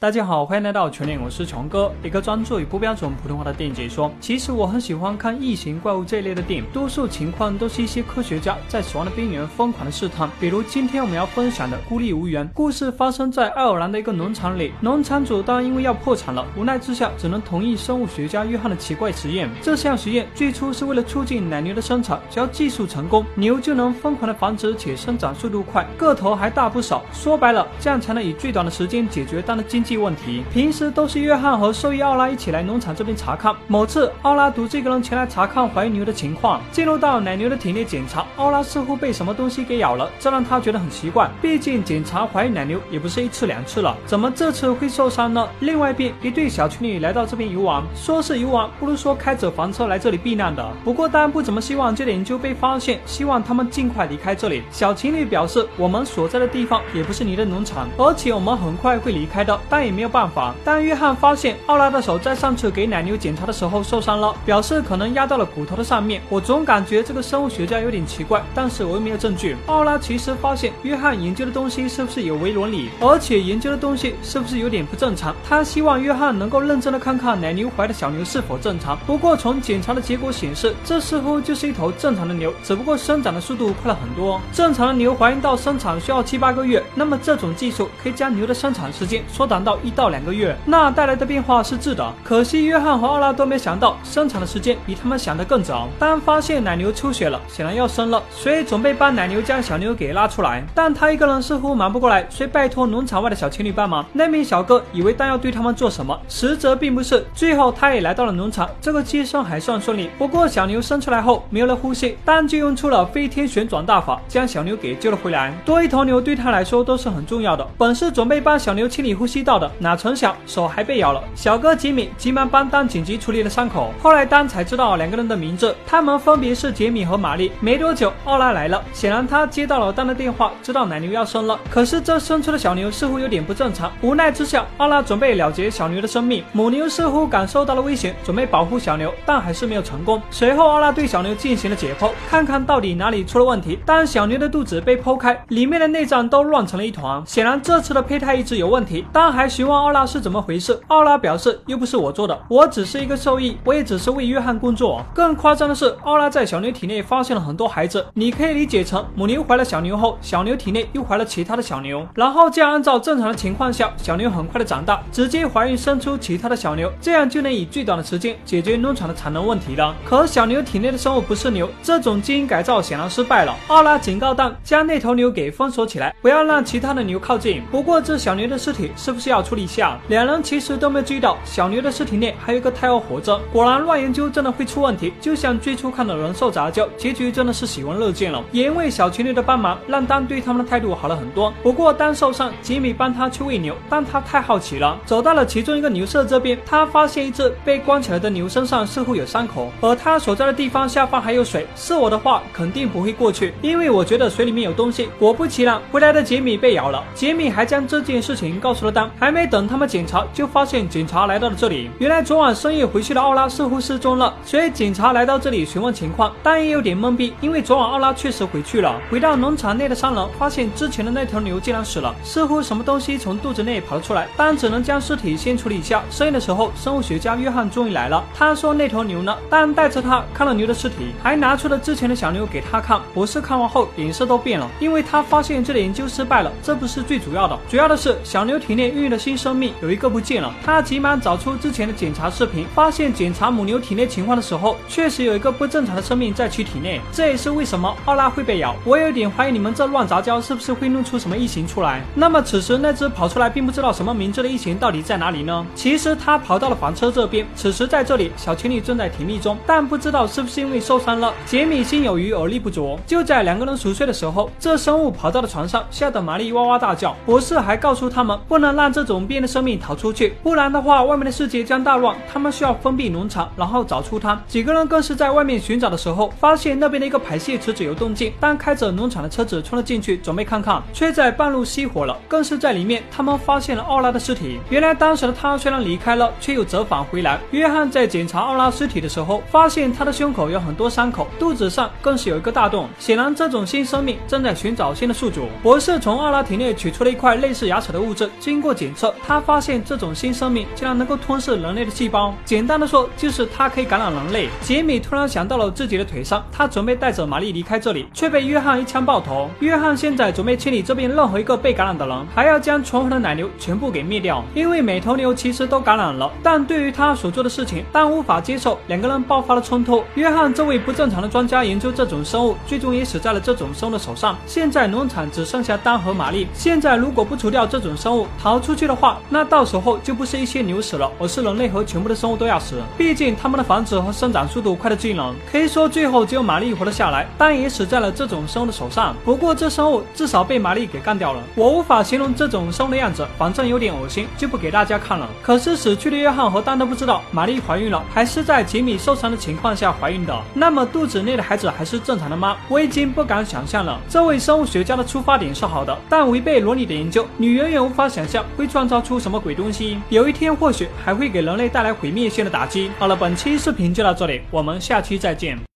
大家好，欢迎来到全脸，我是穷哥，一个专注于不标准普通话的电影解说。其实我很喜欢看异形怪物这一类的电影，多数情况都是一些科学家在死亡的边缘疯狂的试探。比如今天我们要分享的《孤立无援》故事，发生在爱尔兰的一个农场里。农场主当然因为要破产了，无奈之下只能同意生物学家约翰的奇怪实验。这项实验最初是为了促进奶牛的生产，只要技术成功，牛就能疯狂的繁殖且生长速度快，个头还大不少。说白了，这样才能以最短的时间解决当的经济问题。平时都是约翰和兽医奥拉一起来农场这边查看。某次，奥拉独自一个人前来查看怀孕牛的情况。进入到奶牛的体内检查，奥拉似乎被什么东西给咬了，这让他觉得很奇怪。毕竟检查怀孕奶牛也不是一次两次了，怎么这次会受伤呢？另外一边，一对小情侣来到这边游玩，说是游玩，不如说开着房车来这里避难的。不过当然不怎么希望这点就被发现，希望他们尽快离开这里。小情侣表示，我们所在的地方也不是你的农场，而且我们很快会离开的，但但也没有办法。当约翰发现奥拉的手在上次给奶牛检查的时候受伤了，表示可能压到了骨头的上面。我总感觉这个生物学家有点奇怪，但是我又没有证据。奥拉其实发现约翰研究的东西是不是有违伦理，而且研究的东西是不是有点不正常？他希望约翰能够认真的看看奶牛怀的小牛是否正常。不过从检查的结果显示，这似乎就是一头正常的牛，只不过生长的速度快了很多。正常的牛怀孕到生产需要七八个月，那么这种技术可以将牛的生产时间缩短到一到两个月。那带来的变化是质的，可惜约翰和奥拉都没想到生产的时间比他们想的更早。当发现奶牛出血了，显然要生了，所以准备帮奶牛将小牛给拉出来。但他一个人似乎忙不过来，所以拜托农场外的小情侣帮忙。那名小哥以为当要对他们做什么，实则并不是。最后他也来到了农场，这个接生还算顺利。不过小牛生出来后没有了呼吸，当就用出了飞天旋转大法，将小牛给救了回来。多一头牛对他来说都是很重要的。本是准备帮小牛清理呼吸道的，哪成想手还被咬了。小哥杰米急忙帮丹紧急处理了伤口。后来丹才知道两个人的名字，他们分别是杰米和玛丽。没多久，奥拉来了，显然他接到了丹的电话，知道奶牛要生了。可是这生出的小牛似乎有点不正常。无奈之下，奥拉准备了结小牛的生命。母牛似乎感受到了危险，准备保护小牛，但还是没有成功。随后，奥拉对小牛进行了解剖，看看到底哪里出了问题。当小牛的肚子被剖开，里面的内脏都乱成了一团，显然这次的胚胎移植有问题。丹还询问奥拉是怎么回事，奥拉表示。又不是我做的，我只是一个兽医，我也只是为约翰工作。更夸张的是，奥拉在小牛体内发现了很多孩子，你可以理解成母牛怀了小牛后，小牛体内又怀了其他的小牛，然后这样按照正常的情况下，小牛很快的长大，直接怀孕生出其他的小牛，这样就能以最短的时间解决农场的产能问题了。可小牛体内的生物不是牛，这种基因改造显然失败了。奥拉警告蛋将那头牛给封锁起来，不要让其他的牛靠近。不过这小牛的尸体是不是要处理一下？两人其实都没注意到。小牛的尸体内还有一个胎儿活着，果然乱研究真的会出问题。就像最初看的人兽杂交，结局真的是喜闻乐见了。也因为小情侣的帮忙，让丹对他们的态度好了很多。不过丹受伤，吉米帮他去喂牛，但他太好奇了，走到了其中一个牛舍这边，他发现一只被关起来的牛身上似乎有伤口，而他所在的地方下方还有水。是我的话，肯定不会过去，因为我觉得水里面有东西。果不其然，回来的杰米被咬了。杰米还将这件事情告诉了丹，还没等他们检查，就发现警察来到了这里。原来昨晚深夜回去的奥拉似乎失踪了，所以警察来到这里询问情况，但也有点懵逼，因为昨晚奥拉确实回去了。回到农场内的三人发现之前的那头牛竟然死了，似乎什么东西从肚子内跑了出来，但只能将尸体先处理一下。深夜的时候，生物学家约翰终于来了，他说那头牛呢？但带着他看了牛的尸体，还拿出了之前的小牛给他看。博士看完后脸色都变了，因为他发现这里研究失败了。这不是最主要的，主要的是小牛体内孕育的新生命有一个不见了。他急忙找出之前的检查视频，发现检查母牛体内情况的时候，确实有一个不正常的生命在其体内。这也是为什么奥拉会被咬。我有点怀疑你们这乱杂交是不是会弄出什么异形出来。那么此时那只跑出来并不知道什么名字的异形到底在哪里呢？其实它跑到了房车这边。此时在这里，小情侣正在甜蜜中，但不知道是不是因为受伤了。杰米心有余而力不足。就在两个人熟睡的时候，这生物跑到了床上，吓得玛丽哇哇大叫。博士还告诉他们，不能让这这种变的生命逃出去，不然的话，外面的世界将大乱。他们需要封闭农场，然后找出它。几个人更是在外面寻找的时候，发现那边的一个排泄池子有动静。当开着农场的车子冲了进去，准备看看，却在半路熄火了。更是在里面，他们发现了奥拉的尸体。原来当时的他虽然离开了，却又折返回来。约翰在检查奥拉尸体的时候，发现他的胸口有很多伤口，肚子上更是有一个大洞。显然，这种新生命正在寻找新的宿主。博士从奥拉体内取出了一块类似牙齿的物质，经过检检测，他发现这种新生命竟然能够吞噬人类的细胞。简单的说，就是它可以感染人类。杰米突然想到了自己的腿伤，他准备带着玛丽离开这里，却被约翰一枪爆头。约翰现在准备清理这边任何一个被感染的人，还要将存活的奶牛全部给灭掉。因为每头牛其实都感染了，但对于他所做的事情，但无法接受。两个人爆发了冲突。约翰这位不正常的专家研究这种生物，最终也死在了这种生物的手上。现在农场只剩下丹和玛丽。现在如果不除掉这种生物，逃出去的话，那到时候就不是一些牛死了，而是人类和全部的生物都要死。毕竟他们的繁殖和生长速度快得惊人，可以说最后只有玛丽活了下来，但也死在了这种生物的手上。不过这生物至少被玛丽给干掉了。我无法形容这种生物的样子，反正有点恶心，就不给大家看了。可是死去的约翰和丹都不知道，玛丽怀孕了，还是在吉米受伤的情况下怀孕的。那么肚子内的孩子还是正常的吗？我已经不敢想象了。这位生物学家的出发点是好的，但违背伦理的研究，你远远无法想象会创造出什么鬼东西。有一天或许还会给人类带来毁灭性的打击。好了，本期视频就到这里，我们下期再见。